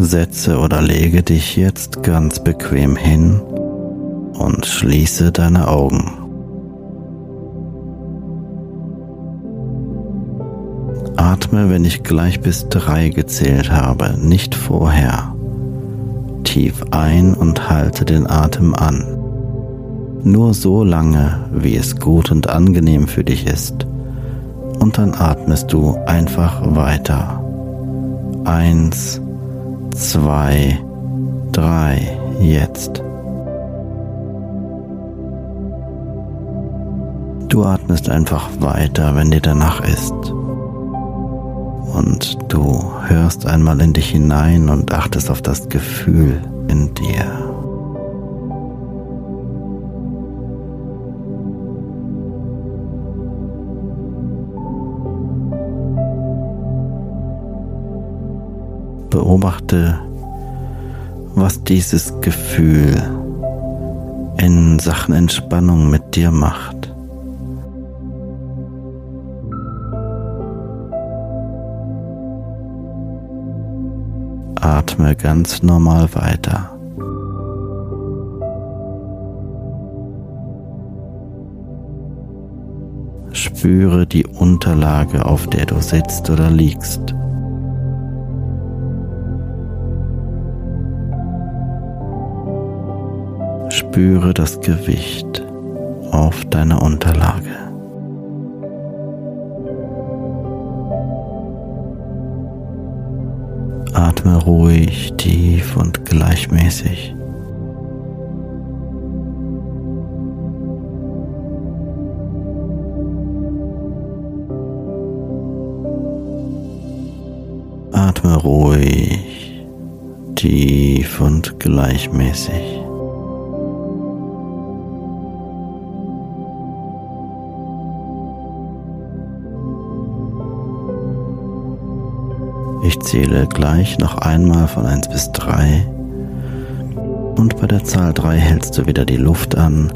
Setze oder lege dich jetzt ganz bequem hin und schließe deine Augen. Atme, wenn ich gleich bis drei gezählt habe, nicht vorher. Tief ein und halte den Atem an. Nur so lange, wie es gut und angenehm für dich ist. Und dann atmest du einfach weiter. Eins, zwei, drei, jetzt. Du atmest einfach weiter, wenn dir danach ist. Und du hörst einmal in dich hinein und achtest auf das Gefühl in dir. Beobachte, was dieses Gefühl in Sachen Entspannung mit dir macht. Atme ganz normal weiter. Spüre die Unterlage, auf der du sitzt oder liegst. Spüre das Gewicht auf deiner Unterlage. Atme ruhig, tief und gleichmäßig. Atme ruhig, tief und gleichmäßig. Ich zähle gleich noch einmal von 1 bis 3 und bei der Zahl 3 hältst du wieder die Luft an,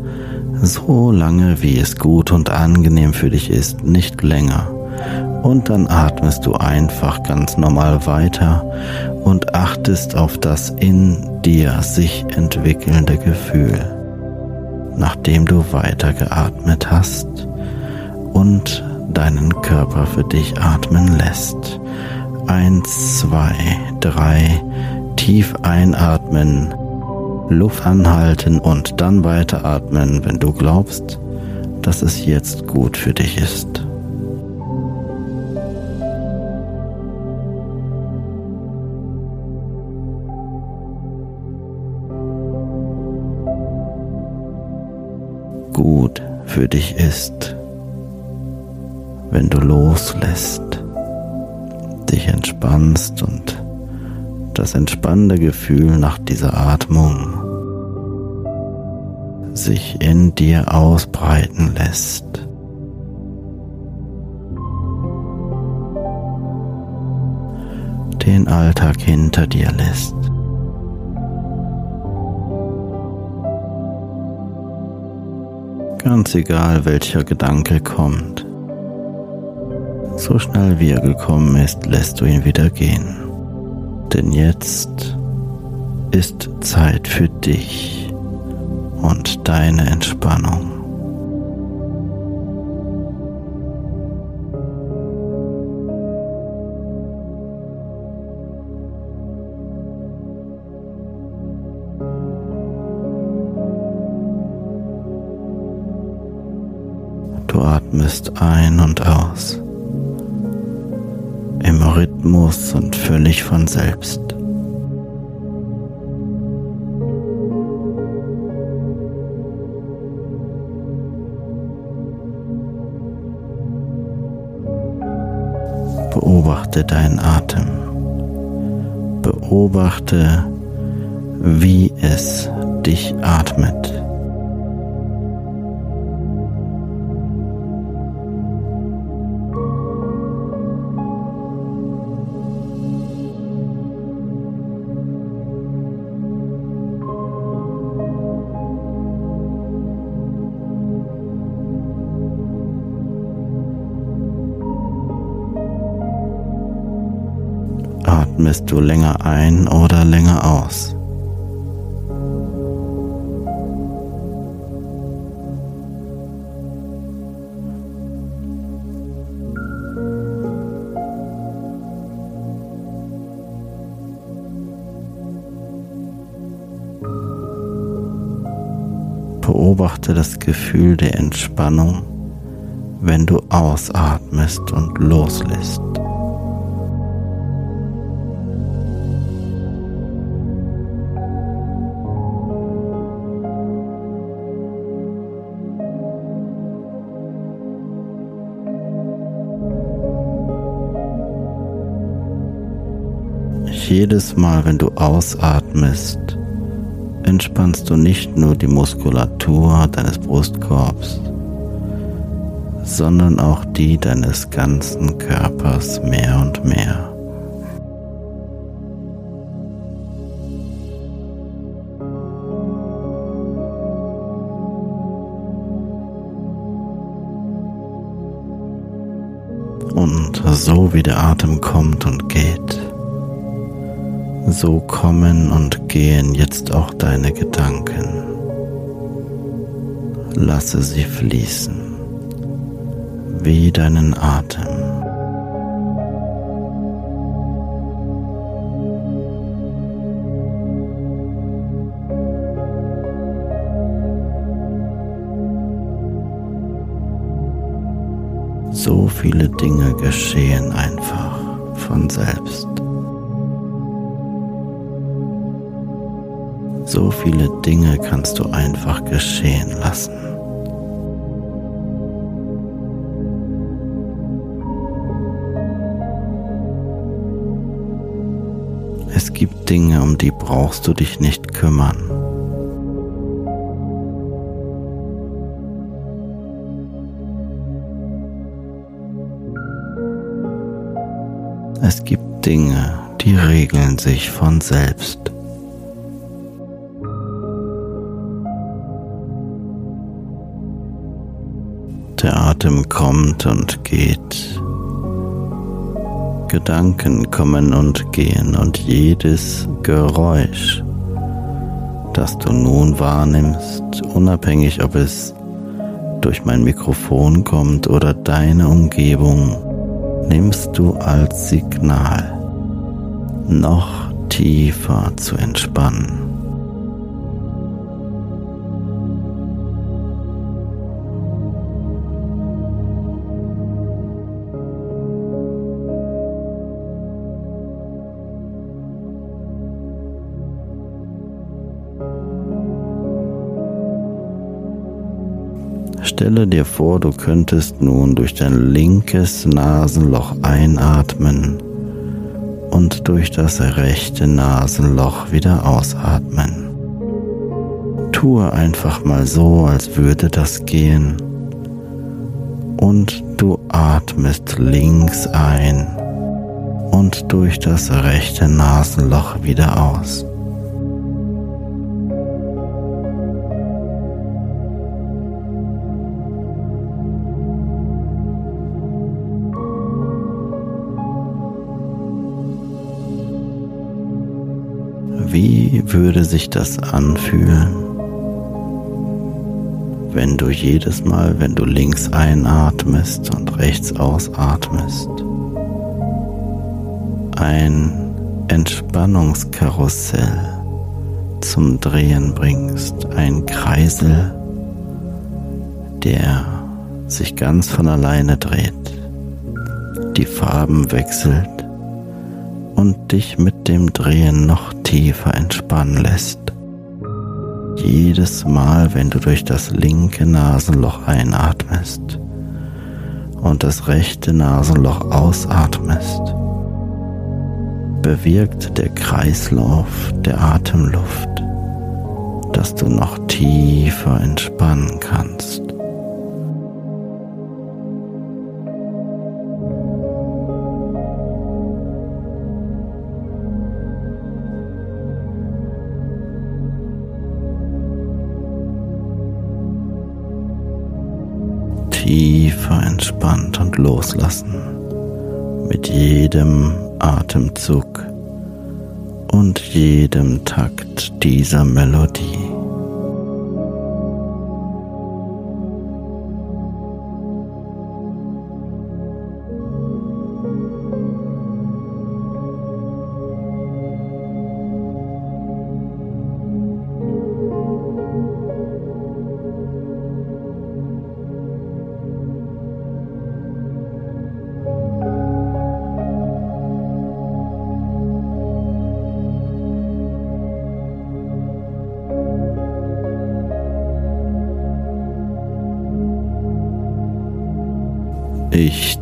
so lange wie es gut und angenehm für dich ist, nicht länger. Und dann atmest du einfach ganz normal weiter und achtest auf das in dir sich entwickelnde Gefühl, nachdem du weiter geatmet hast und deinen Körper für dich atmen lässt. Eins, zwei, drei, tief einatmen, Luft anhalten und dann weiteratmen, wenn du glaubst, dass es jetzt gut für dich ist. Gut für dich ist, wenn du loslässt, dich entspannst und das entspannende Gefühl nach dieser Atmung sich in dir ausbreiten lässt. Den Alltag hinter dir lässt. Ganz egal, welcher Gedanke kommt. So schnell wie er gekommen ist, lässt du ihn wieder gehen. Denn jetzt ist Zeit für dich und deine Entspannung. Du atmest ein und aus im Rhythmus und völlig von selbst. Beobachte deinen Atem. Beobachte, wie es dich atmet. Atmest du länger ein oder länger aus. Beobachte das Gefühl der Entspannung, wenn du ausatmest und loslässt. Jedes Mal, wenn du ausatmest, entspannst du nicht nur die Muskulatur deines Brustkorbs, sondern auch die deines ganzen Körpers mehr und mehr. Und so wie der Atem kommt und geht, so kommen und gehen jetzt auch deine Gedanken. Lasse sie fließen, wie deinen Atem. So viele Dinge geschehen einfach von selbst. So viele Dinge kannst du einfach geschehen lassen. Es gibt Dinge, um die brauchst du dich nicht kümmern. Es gibt Dinge, die regeln sich von selbst. Atem kommt und geht. Gedanken kommen und gehen und jedes Geräusch, das du nun wahrnimmst, unabhängig ob es durch mein Mikrofon kommt oder deine Umgebung, nimmst du als Signal, noch tiefer zu entspannen. Stelle dir vor, du könntest nun durch dein linkes Nasenloch einatmen und durch das rechte Nasenloch wieder ausatmen. Tue einfach mal so, als würde das gehen. Und du atmest links ein und durch das rechte Nasenloch wieder aus. Wie würde sich das anfühlen, wenn du jedes Mal, wenn du links einatmest und rechts ausatmest, ein Entspannungskarussell zum Drehen bringst, ein Kreisel, der sich ganz von alleine dreht, die Farben wechselt und dich mit dem Drehen noch tiefer entspannen lässt. Jedes Mal, wenn du durch das linke Nasenloch einatmest und das rechte Nasenloch ausatmest, bewirkt der Kreislauf der Atemluft, dass du noch tiefer entspannen kannst. Tiefer entspannt und loslassen mit jedem Atemzug und jedem Takt dieser Melodie.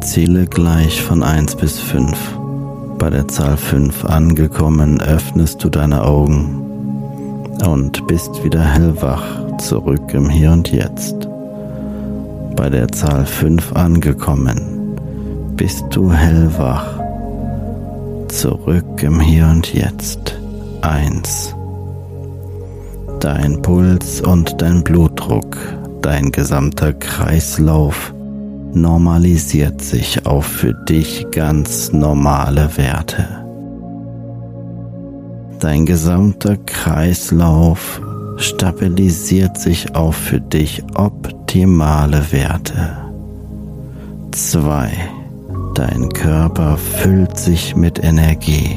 Ich zähle gleich von 1 bis 5. Bei der Zahl 5 angekommen, öffnest du deine Augen und bist wieder hellwach zurück im Hier und Jetzt. Bei der Zahl 5 angekommen, bist du hellwach zurück im Hier und Jetzt. 1. Dein Puls und dein Blutdruck, dein gesamter Kreislauf normalisiert sich auf für dich ganz normale Werte. Dein gesamter Kreislauf stabilisiert sich auf für dich optimale Werte. 2. Dein Körper füllt sich mit Energie.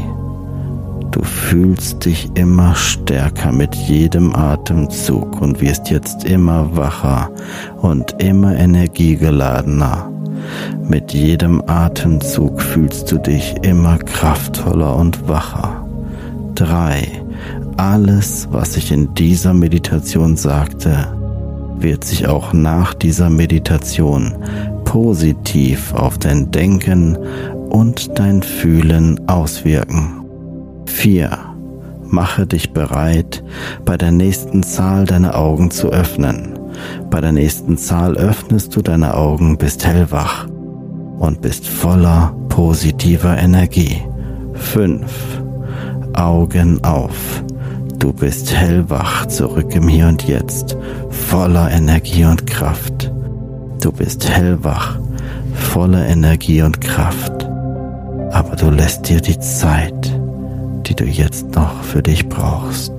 Du fühlst dich immer stärker mit jedem Atemzug und wirst jetzt immer wacher und immer energiegeladener. Mit jedem Atemzug fühlst du dich immer kraftvoller und wacher. 3. Alles, was ich in dieser Meditation sagte, wird sich auch nach dieser Meditation positiv auf dein Denken und dein Fühlen auswirken. 4. Mache dich bereit, bei der nächsten Zahl deine Augen zu öffnen. Bei der nächsten Zahl öffnest du deine Augen, bist hellwach und bist voller positiver Energie. 5. Augen auf. Du bist hellwach zurück im Hier und Jetzt, voller Energie und Kraft. Du bist hellwach, voller Energie und Kraft. Aber du lässt dir die Zeit die du jetzt noch für dich brauchst.